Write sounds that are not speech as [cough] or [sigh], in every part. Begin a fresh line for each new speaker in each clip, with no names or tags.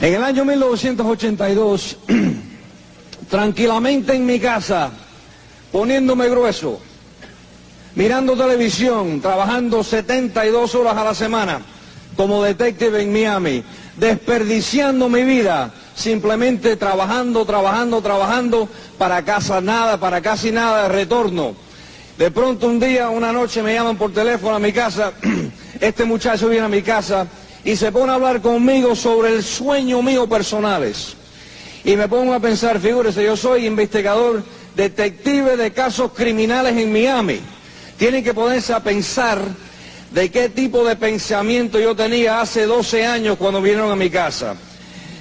En el año 1982, [clears throat] tranquilamente en mi casa, poniéndome grueso, mirando televisión, trabajando 72 horas a la semana como detective en Miami, desperdiciando mi vida, simplemente trabajando, trabajando, trabajando, para casa nada, para casi nada de retorno. De pronto un día, una noche me llaman por teléfono a mi casa, [clears throat] este muchacho viene a mi casa y se pone a hablar conmigo sobre el sueño mío personales. Y me pongo a pensar, figúrese, yo soy investigador, detective de casos criminales en Miami. Tienen que ponerse a pensar de qué tipo de pensamiento yo tenía hace 12 años cuando vinieron a mi casa.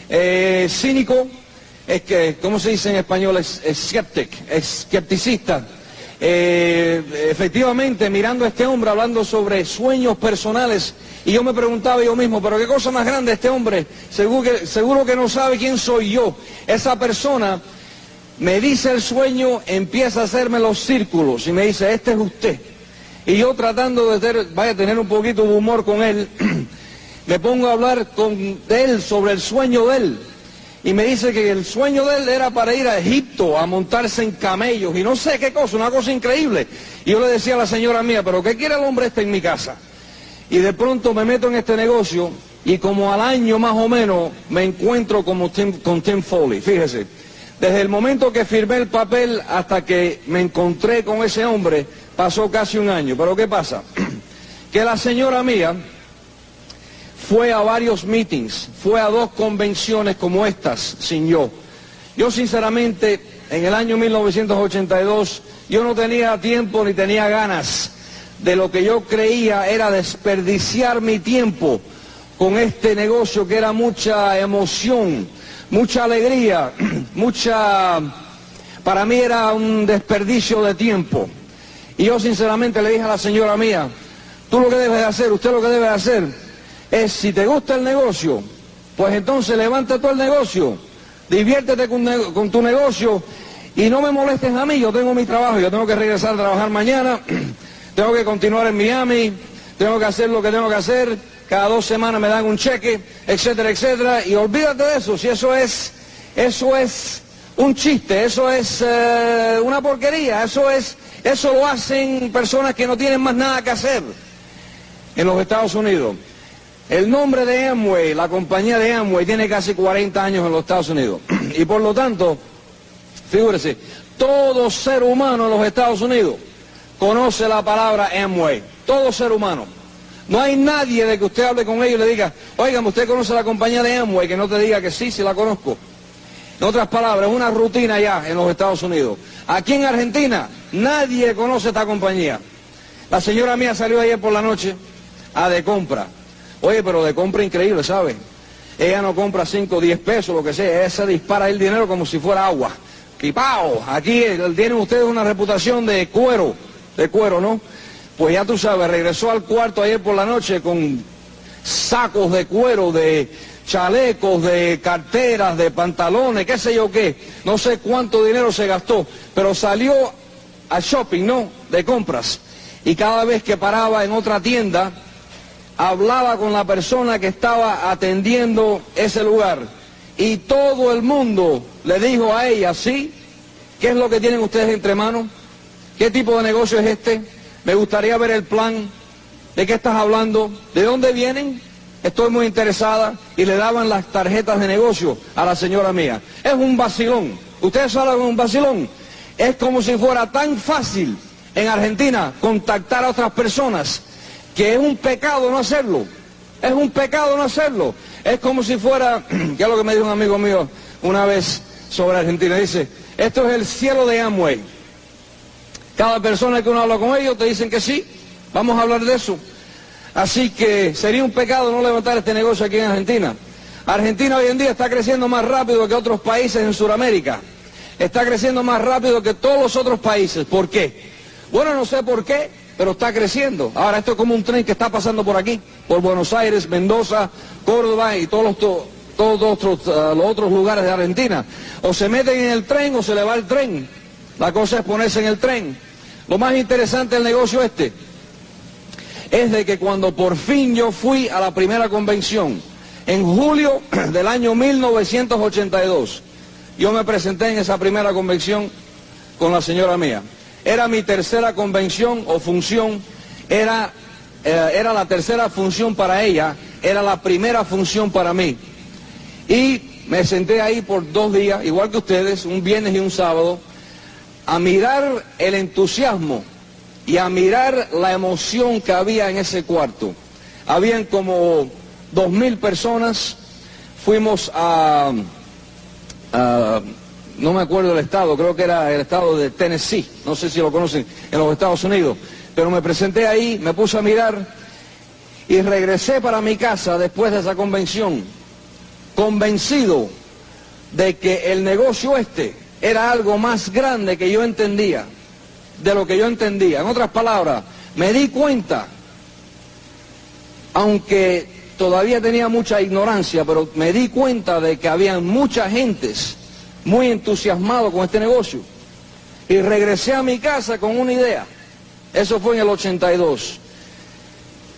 Eh, cínico, es que, ¿cómo se dice en español? Es, escéptico, escepticista. Eh, efectivamente, mirando a este hombre hablando sobre sueños personales, y yo me preguntaba yo mismo, pero qué cosa más grande este hombre, seguro que, seguro que no sabe quién soy yo. Esa persona me dice el sueño, empieza a hacerme los círculos y me dice, este es usted. Y yo tratando de tener, vaya tener un poquito de humor con él, [clears throat] me pongo a hablar con él sobre el sueño de él. Y me dice que el sueño de él era para ir a Egipto a montarse en camellos y no sé qué cosa, una cosa increíble. Y yo le decía a la señora mía, pero ¿qué quiere el hombre este en mi casa? Y de pronto me meto en este negocio y como al año más o menos me encuentro con Tim Foley, fíjese. Desde el momento que firmé el papel hasta que me encontré con ese hombre, pasó casi un año. Pero ¿qué pasa? [clears throat] Que la señora mía fue a varios meetings, fue a dos convenciones como estas, sin yo. Yo sinceramente, en el año 1982, yo no tenía tiempo ni tenía ganas de lo que yo creía era desperdiciar mi tiempo con este negocio que era mucha emoción, mucha alegría, [clears throat] mucha... Para mí era un desperdicio de tiempo. Y yo sinceramente le dije a la señora mía, tú lo que debes de hacer, usted lo que debe de hacer es, si te gusta el negocio, pues entonces levanta todo el negocio, diviértete con, tu negocio y no me molestes a mí, yo tengo mi trabajo, yo tengo que regresar a trabajar mañana, [clears throat] tengo que continuar en Miami, tengo que hacer lo que tengo que hacer, cada dos semanas me dan un cheque, etcétera, etcétera, y olvídate de eso, si eso es, eso es un chiste, eso es eh, una porquería, eso es, eso lo hacen personas que no tienen más nada que hacer en los Estados Unidos. El nombre de Amway, la compañía de Amway, tiene casi 40 años en los Estados Unidos. Y por lo tanto, figúrese, todo ser humano en los Estados Unidos conoce la palabra Amway. Todo ser humano. No hay nadie de que usted hable con ellos y le diga, oigan, usted conoce la compañía de Amway, que no te diga que sí, sí la conozco. En otras palabras, es una rutina ya en los Estados Unidos. Aquí en Argentina, nadie conoce esta compañía. La señora mía salió ayer por la noche a de compra. Oye, pero de compra increíble, ¿sabe? Ella no compra 5 o 10 pesos, lo que sea. Ella se dispara el dinero como si fuera agua. Pipao, aquí tienen ustedes una reputación de cuero, de cuero, ¿no? Pues ya tú sabes, regresó al cuarto ayer por la noche con sacos de cuero, de chalecos, de carteras, de pantalones, qué sé yo qué. No sé cuánto dinero se gastó, pero salió al shopping, ¿no? De compras. Y cada vez que paraba en otra tienda, hablaba con la persona que estaba atendiendo ese lugar y todo el mundo le dijo a ella, sí, ¿qué es lo que tienen ustedes entre manos? ¿Qué tipo de negocio es este? Me gustaría ver el plan. ¿De qué estás hablando? ¿De dónde vienen? Estoy muy interesada y le daban las tarjetas de negocio a la señora mía. Es un vacilón. ¿Ustedes saben un vacilón? Es como si fuera tan fácil en Argentina contactar a otras personas que es un pecado no hacerlo. Es un pecado no hacerlo. Es como si fuera, [clears throat] que es lo que me dijo un amigo mío una vez sobre Argentina. Dice, esto es el cielo de Amway. Cada persona que uno habla con ellos te dicen que sí. Vamos a hablar de eso. Así que sería un pecado no levantar este negocio aquí en Argentina. Argentina hoy en día está creciendo más rápido que otros países en Sudamérica. Está creciendo más rápido que todos los otros países. ¿Por qué? Bueno, no sé por qué pero está creciendo. Ahora esto es como un tren que está pasando por aquí, por Buenos Aires, Mendoza, Córdoba y todos los, otros, los otros lugares de Argentina. O se meten en el tren o se le va el tren. La cosa es ponerse en el tren. Lo más interesante del negocio este es de que cuando por fin yo fui a la primera convención, En julio [clears throat] del año 1982, yo me presenté en esa primera convención con la señora mía. Era mi tercera convención o función, era, eh, era la tercera función para ella, era la primera función para mí. Y me senté ahí por dos días, igual que ustedes, un viernes y un sábado, a mirar el entusiasmo y a mirar la emoción que había en ese cuarto. Habían como dos mil personas, fuimos a, no me acuerdo el estado, creo que era el estado de Tennessee, no sé si lo conocen, en los Estados Unidos, pero me presenté ahí, me puse a mirar y regresé para mi casa después de esa convención, convencido de que el negocio este era algo más grande que yo entendía, de lo que yo entendía. En otras palabras, me di cuenta, aunque todavía tenía mucha ignorancia, pero me di cuenta de que había muchas gentes muy entusiasmados con este negocio. Y regresé a mi casa con una idea. Eso fue en el 82.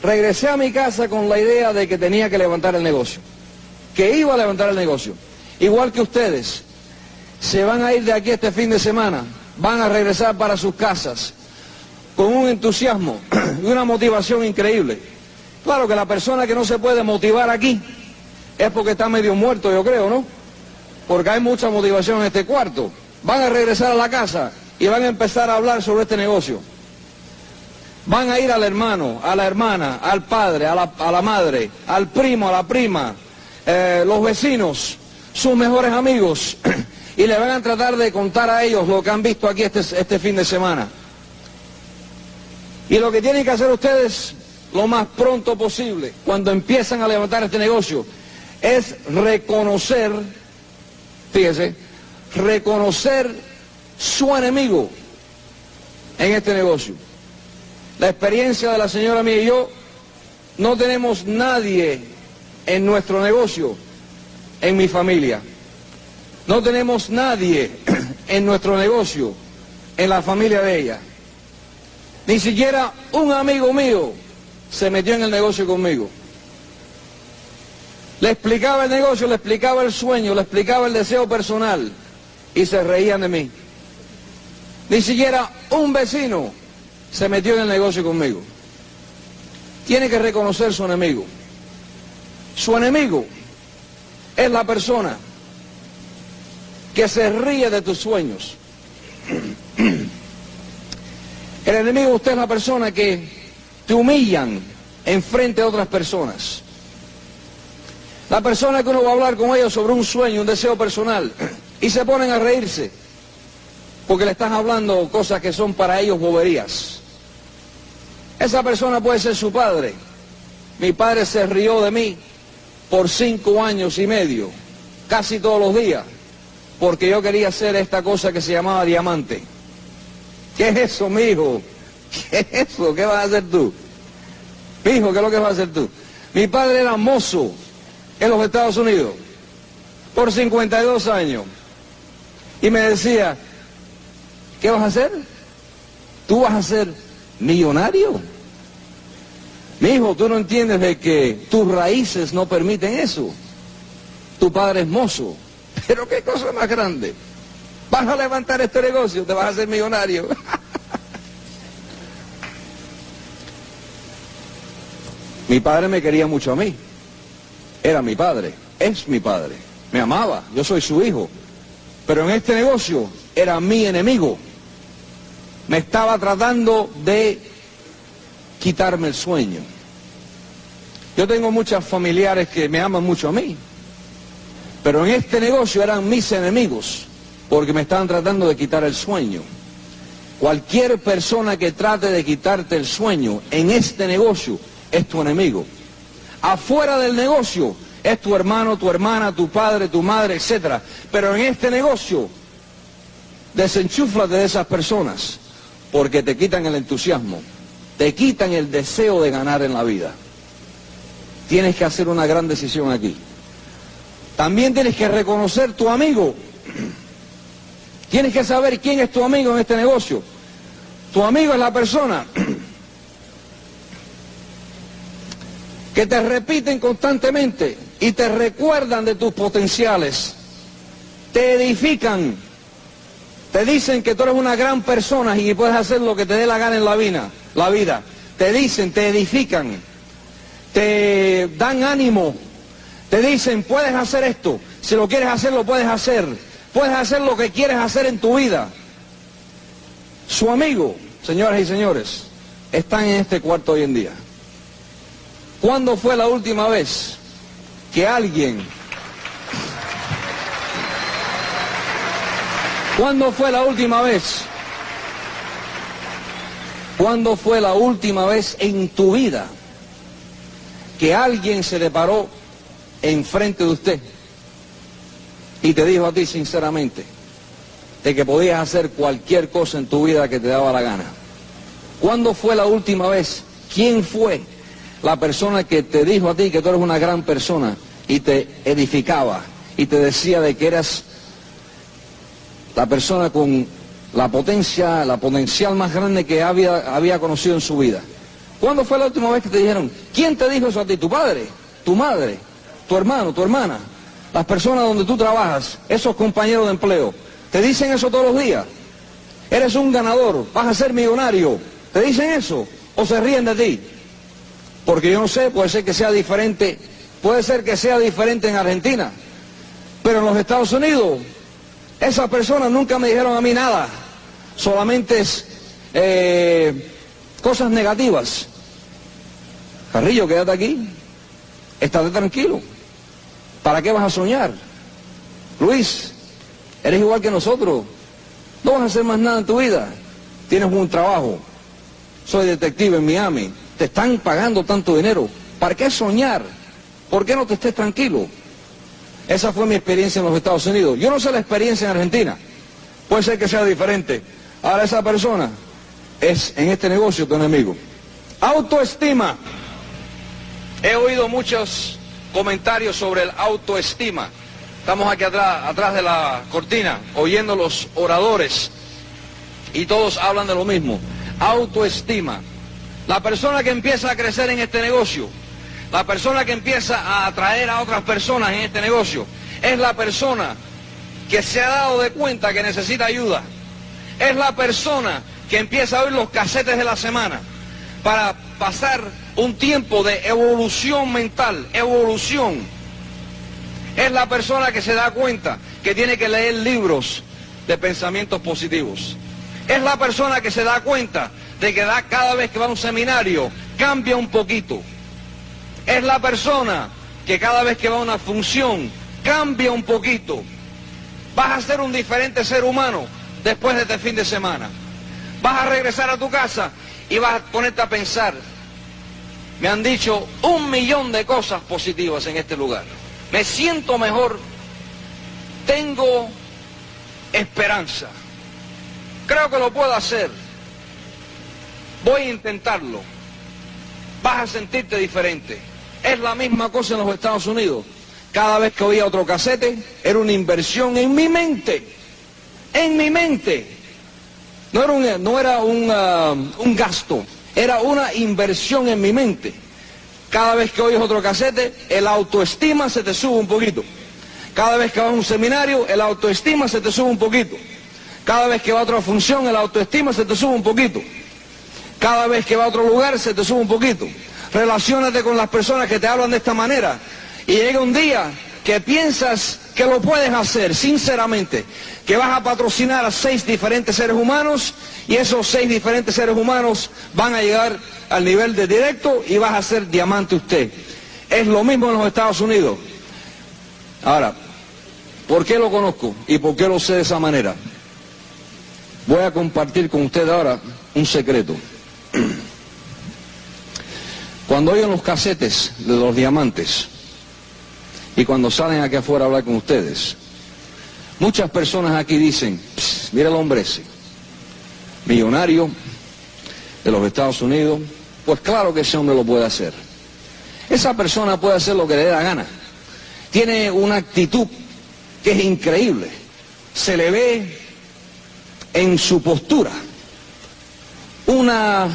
Regresé a mi casa con la idea de que tenía que levantar el negocio. Que iba a levantar el negocio. Igual que ustedes, se van a ir de aquí este fin de semana, van a regresar para sus casas con un entusiasmo [clears throat] y una motivación increíble. Claro que la persona que no se puede motivar aquí es porque está medio muerto, yo creo, ¿no? Porque hay mucha motivación en este cuarto. Van a regresar a la casa y van a empezar a hablar sobre este negocio. Van a ir al hermano, a la hermana, al padre, a la, madre, al primo, a la prima, eh, los vecinos, sus mejores amigos, [clears throat] y le van a tratar de contar a ellos lo que han visto aquí este, este fin de semana. Y lo que tienen que hacer ustedes lo más pronto posible, cuando empiezan a levantar este negocio, es reconocer, fíjese, reconocer su enemigo en este negocio. La experiencia de la señora mía y yo, no tenemos nadie en nuestro negocio, en mi familia. No tenemos nadie [clears throat] en nuestro negocio, en la familia de ella. Ni siquiera un amigo mío se metió en el negocio conmigo. Le explicaba el negocio, le explicaba el sueño, le explicaba el deseo personal y se reían de mí. Ni siquiera un vecino se metió en el negocio conmigo. Tiene que reconocer su enemigo. Su enemigo es la persona que se ríe de tus sueños. El enemigo usted es la persona que te humillan en frente a otras personas. La persona que uno va a hablar con ellos sobre un sueño, un deseo personal, y se ponen a reírse, porque le están hablando cosas que son para ellos boberías. Esa persona puede ser su padre. Mi padre se rió de mí por cinco años y medio, casi todos los días, porque yo quería hacer esta cosa que se llamaba diamante. ¿Qué es eso, mi hijo? [laughs] ¿Qué es eso? ¿Qué vas a hacer tú? hijo, ¿qué es lo que vas a hacer tú? Mi padre era mozo en los Estados Unidos por 52 años. Y me decía, ¿qué vas a hacer? ¿Tú vas a ser millonario? Mi hijo, tú no entiendes de que tus raíces no permiten eso. Tu padre es mozo. [laughs] Pero qué cosa más grande. Vas a levantar este negocio, te vas a hacer millonario. [laughs] Mi padre me quería mucho a mí. Era mi padre, es mi padre. Me amaba, yo soy su hijo. Pero en este negocio era mi enemigo. Me estaba tratando de quitarme el sueño. Yo tengo muchas familiares que me aman mucho a mí. Pero en este negocio eran mis enemigos porque me estaban tratando de quitar el sueño. Cualquier persona que trate de quitarte el sueño en este negocio es tu enemigo. Afuera del negocio es tu hermano, tu hermana, tu padre, tu madre, etc. Pero en este negocio, desenchúflate de esas personas porque te quitan el entusiasmo, te quitan el deseo de ganar en la vida. Tienes que hacer una gran decisión aquí. También tienes que reconocer tu amigo. Tienes que saber quién es tu amigo en este negocio. Tu amigo es la persona que te repiten constantemente y te recuerdan de tus potenciales, te edifican, te dicen que tú eres una gran persona y puedes hacer lo que te dé la gana en la vida, la vida. Te dicen, te edifican, te dan ánimo, te dicen, puedes hacer esto, si lo quieres hacer, lo puedes hacer, puedes hacer lo que quieres hacer en tu vida. Su amigo, señoras y señores, están en este cuarto hoy en día. ¿Cuándo fue la última vez que alguien... ¿Cuándo fue la última vez? ¿Cuándo fue la última vez en tu vida que alguien se le paró enfrente de usted y te dijo a ti sinceramente de que podías hacer cualquier cosa en tu vida que te daba la gana? ¿Cuándo fue la última vez? ¿Quién fue la persona que te dijo a ti que tú eres una gran persona y te edificaba y te decía de que eras la persona con la potencia, la potencial más grande que había, había conocido en su vida. ¿Cuándo fue la última vez que te dijeron, quién te dijo eso a ti? ¿Tu padre? ¿Tu madre? ¿Tu hermano? ¿Tu hermana? Las personas donde tú trabajas, esos compañeros de empleo, ¿te dicen eso todos los días? Eres un ganador, vas a ser millonario. ¿Te dicen eso? ¿O se ríen de ti? Porque yo no sé, puede ser que sea diferente, puede ser que sea diferente en Argentina, pero en los Estados Unidos esas personas nunca me dijeron a mí nada, solamente eh, cosas negativas. Carrillo, quédate aquí, estate tranquilo. ¿Para qué vas a soñar? Luis, eres igual que nosotros, no vas a hacer más nada en tu vida, tienes un trabajo, soy detective en Miami, te están pagando tanto dinero. ¿Para qué soñar? ¿Por qué no te estés tranquilo? Esa fue mi experiencia en los Estados Unidos. Yo no sé la experiencia en Argentina. Puede ser que sea diferente. Ahora esa persona es en este negocio tu enemigo. Autoestima. He oído muchos comentarios sobre el autoestima. Estamos aquí atrás, atrás de la cortina, oyendo los oradores y todos hablan de lo mismo. Autoestima. La persona que empieza a crecer en este negocio, la persona que empieza a atraer a otras personas en este negocio, es la persona que se ha dado de cuenta que necesita ayuda. Es la persona que empieza a oír los casetes de la semana para pasar un tiempo de evolución mental, evolución. Es la persona que se da cuenta que tiene que leer libros de pensamientos positivos. Es la persona que se da cuenta de que da, cada vez que va a un seminario cambia un poquito. Es la persona que cada vez que va a una función cambia un poquito. Vas a ser un diferente ser humano después de este fin de semana. Vas a regresar a tu casa y vas a ponerte a pensar. Me han dicho un millón de cosas positivas en este lugar. Me siento mejor. Tengo esperanza. Creo que lo puedo hacer. Voy a intentarlo. Vas a sentirte diferente. Es la misma cosa en los Estados Unidos. Cada vez que oía otro casete, era una inversión en mi mente. En mi mente. No era era un, gasto, era una inversión en mi mente. Cada vez que oyes otro casete, el autoestima se te sube un poquito. Cada vez que vas a un seminario, el autoestima se te sube un poquito. Cada vez que va a otra función, el autoestima se te sube un poquito. Cada vez que va a otro lugar se te sube un poquito. Relaciónate con las personas que te hablan de esta manera. Y llega un día que piensas que lo puedes hacer, sinceramente, que vas a patrocinar a seis diferentes seres humanos y esos seis diferentes seres humanos van a llegar al nivel de directo y vas a ser diamante usted. Es lo mismo en los Estados Unidos. Ahora, ¿por qué lo conozco y por qué lo sé de esa manera? Voy a compartir con usted ahora un secreto. Cuando oyen los casetes de los diamantes y cuando salen aquí afuera a hablar con ustedes, muchas personas aquí dicen, mira el hombre ese, millonario de los Estados Unidos, pues claro que ese hombre lo puede hacer. Esa persona puede hacer lo que le dé la gana. Tiene una actitud que es increíble. Se le ve en su postura. Una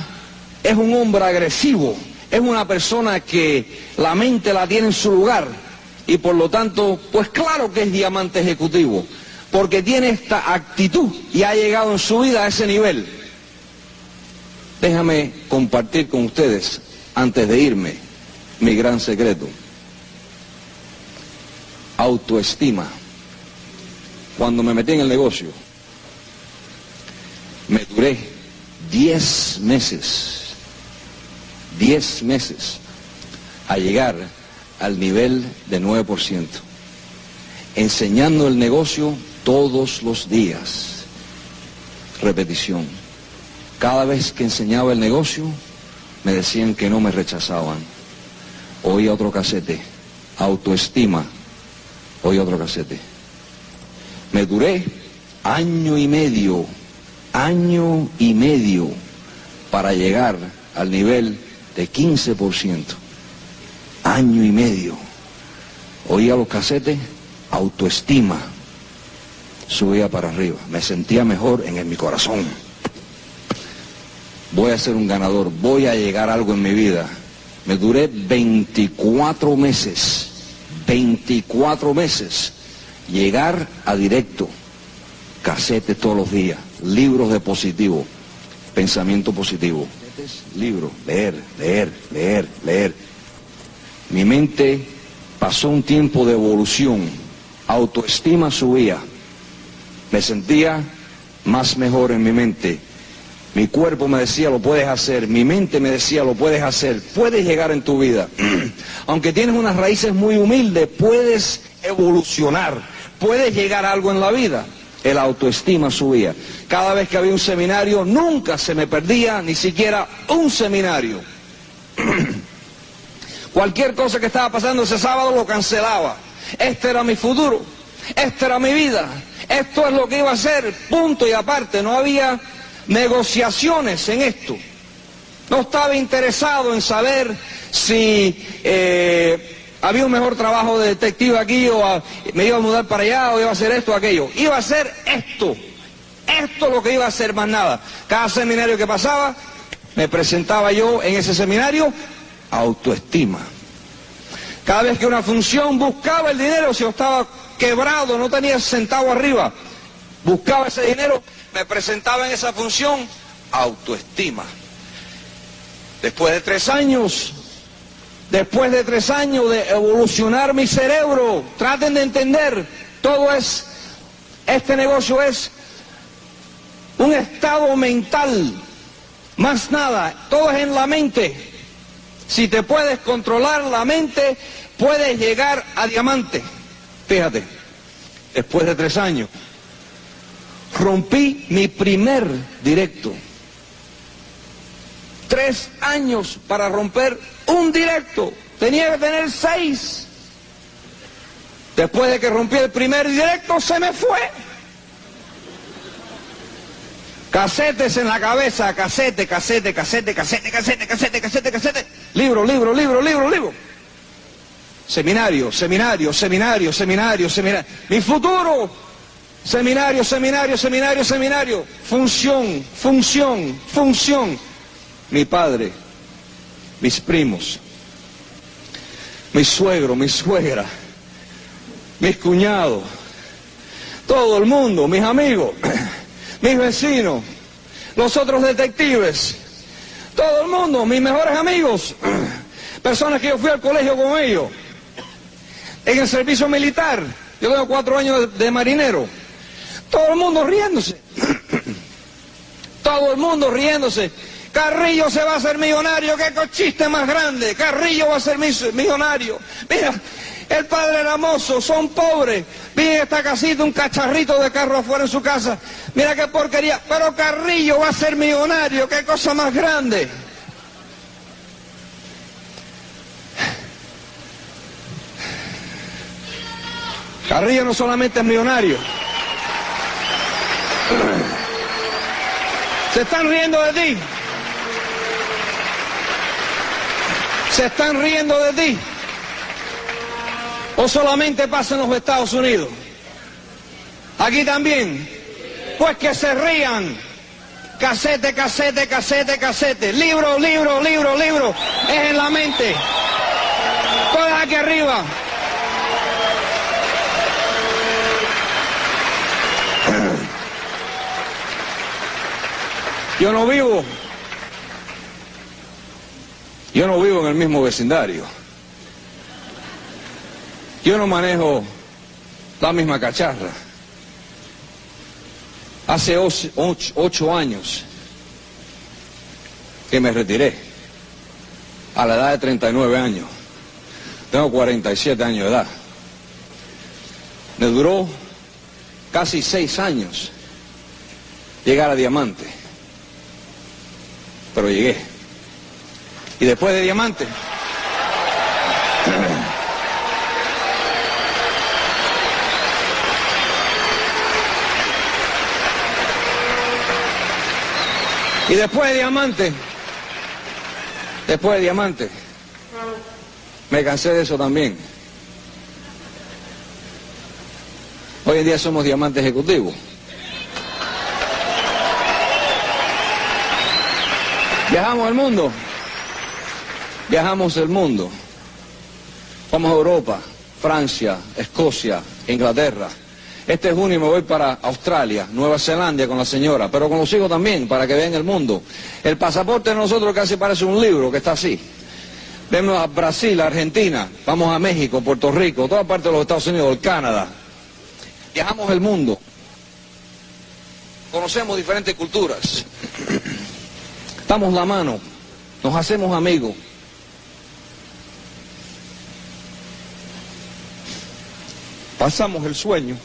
es un hombre agresivo, es una persona que la mente la tiene en su lugar, y por lo tanto, pues claro que es diamante ejecutivo, porque tiene esta actitud y ha llegado en su vida a ese nivel. Déjame compartir con ustedes, antes de irme, mi gran secreto. Autoestima. Cuando me metí en el negocio, me duré 10 meses, 10 meses a llegar al nivel de 9%, enseñando el negocio todos los días. Repetición. Cada vez que enseñaba el negocio, me decían que no me rechazaban. Oí otro casete, autoestima. Oí otro casete. Me duré año y medio, año y medio para llegar al nivel de 15% año y medio. Oía los casetes, autoestima. Subía para arriba. Me sentía mejor en, mi corazón. Voy a ser un ganador, voy a llegar a algo en mi vida. Me duré 24 meses, 24 meses, llegar a directo, casetes todos los días, libros de positivo, pensamiento positivo, libros, leer, leer, leer, leer mi mente pasó un tiempo de evolución, autoestima subía, me sentía más mejor en mi mente. Mi cuerpo me decía, lo puedes hacer. Mi mente me decía, lo puedes hacer. Puedes llegar en tu vida. [clears throat] Aunque tienes unas raíces muy humildes, puedes evolucionar. Puedes llegar a algo en la vida. El autoestima subía. Cada vez que había un seminario, nunca se me perdía ni siquiera un seminario. [clears throat] Cualquier cosa que estaba pasando ese sábado lo cancelaba. Este era mi futuro, esta era mi vida, esto es lo que iba a ser, punto y aparte. No había negociaciones en esto. No estaba interesado en saber si eh, había un mejor trabajo de detective aquí o me iba a mudar para allá o iba a hacer esto o aquello. Iba a hacer esto. Esto es lo que iba a hacer, más nada. Cada seminario que pasaba, me presentaba yo en ese seminario autoestima. Cada vez que una función buscaba el dinero, si yo estaba quebrado, no tenía centavo arriba, buscaba ese dinero, me presentaba en esa función, autoestima. Después de tres años, después de tres años de evolucionar mi cerebro, traten de entender, todo es, este negocio es un estado mental, más nada, todo es en la mente. Si te puedes controlar la mente, puedes llegar a diamante. Fíjate, después de tres años, rompí mi primer directo. Tres años para romper un directo. Tenía que tener seis. Después de que rompí el primer directo, se me fue. Casetes en la cabeza, casete, casete, casete, casete, casete, casete, casete, casete. Libro, libro, libro, libro, libro. Seminario, seminario, seminario, seminario, seminario. Mi futuro. Seminario, seminario, seminario, seminario. Función, función, función. Mi padre, mis primos, mi suegro, mi suegra, mis cuñados, todo el mundo, mis amigos [clears throat] mis vecinos, los otros detectives, todo el mundo, mis mejores amigos, [clears throat] personas que yo fui al colegio con ellos, en el servicio militar, yo tengo cuatro años de, marinero, todo el mundo riéndose, [clears throat] todo el mundo riéndose. Carrillo se va a hacer millonario, qué cochiste más grande, Carrillo va a ser millonario. Mira, el padre era mozo, son pobres. Vi esta casita, un cacharrito de carro afuera en su casa. Mira qué porquería. Pero Carrillo va a ser millonario, qué cosa más grande. Carrillo no solamente es millonario. Se están riendo de ti. ¿Se están riendo de ti? ¿O solamente pasa en los Estados Unidos? ¿Aquí también? Pues que se rían. Casete, casete, casete, casete. Libro, libro, libro, libro. Es en la mente. Todas aquí arriba. Yo no vivo yo no vivo en el mismo vecindario. Yo no manejo la misma cacharra. Hace ocho, años que me retiré, a la edad de 39 años. Tengo 47 años de edad. Me duró casi seis años llegar a diamante. Pero llegué. Y después de diamante... Y después de diamante, después de diamante, me cansé de eso también. Hoy en día somos diamantes ejecutivos. Viajamos el mundo. Viajamos el mundo. Vamos a Europa, Francia, Escocia, Inglaterra. Este junio me voy para Australia, Nueva Zelanda con la señora, pero con los hijos también, para que vean el mundo. El pasaporte de nosotros casi parece un libro que está así. Vemos a Brasil, Argentina, vamos a México, Puerto Rico, toda parte de los Estados Unidos, el Canadá. Viajamos el mundo. Conocemos diferentes culturas. Damos la mano, nos hacemos amigos. Pasamos el sueño.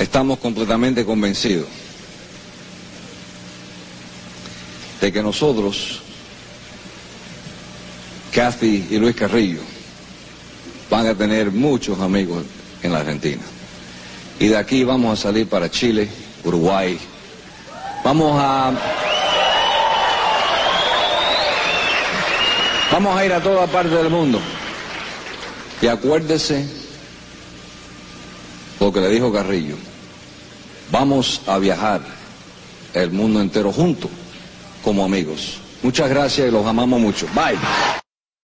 Estamos completamente convencidos de que nosotros, Kathy y Luis Carrillo, van a tener muchos amigos en la Argentina. Y de aquí vamos a salir para Chile, Uruguay, Vamos a... Vamos a ir a toda parte del mundo. Y acuérdese lo que le dijo Carrillo. Vamos a viajar el mundo entero juntos como amigos. Muchas gracias y los amamos mucho. Bye.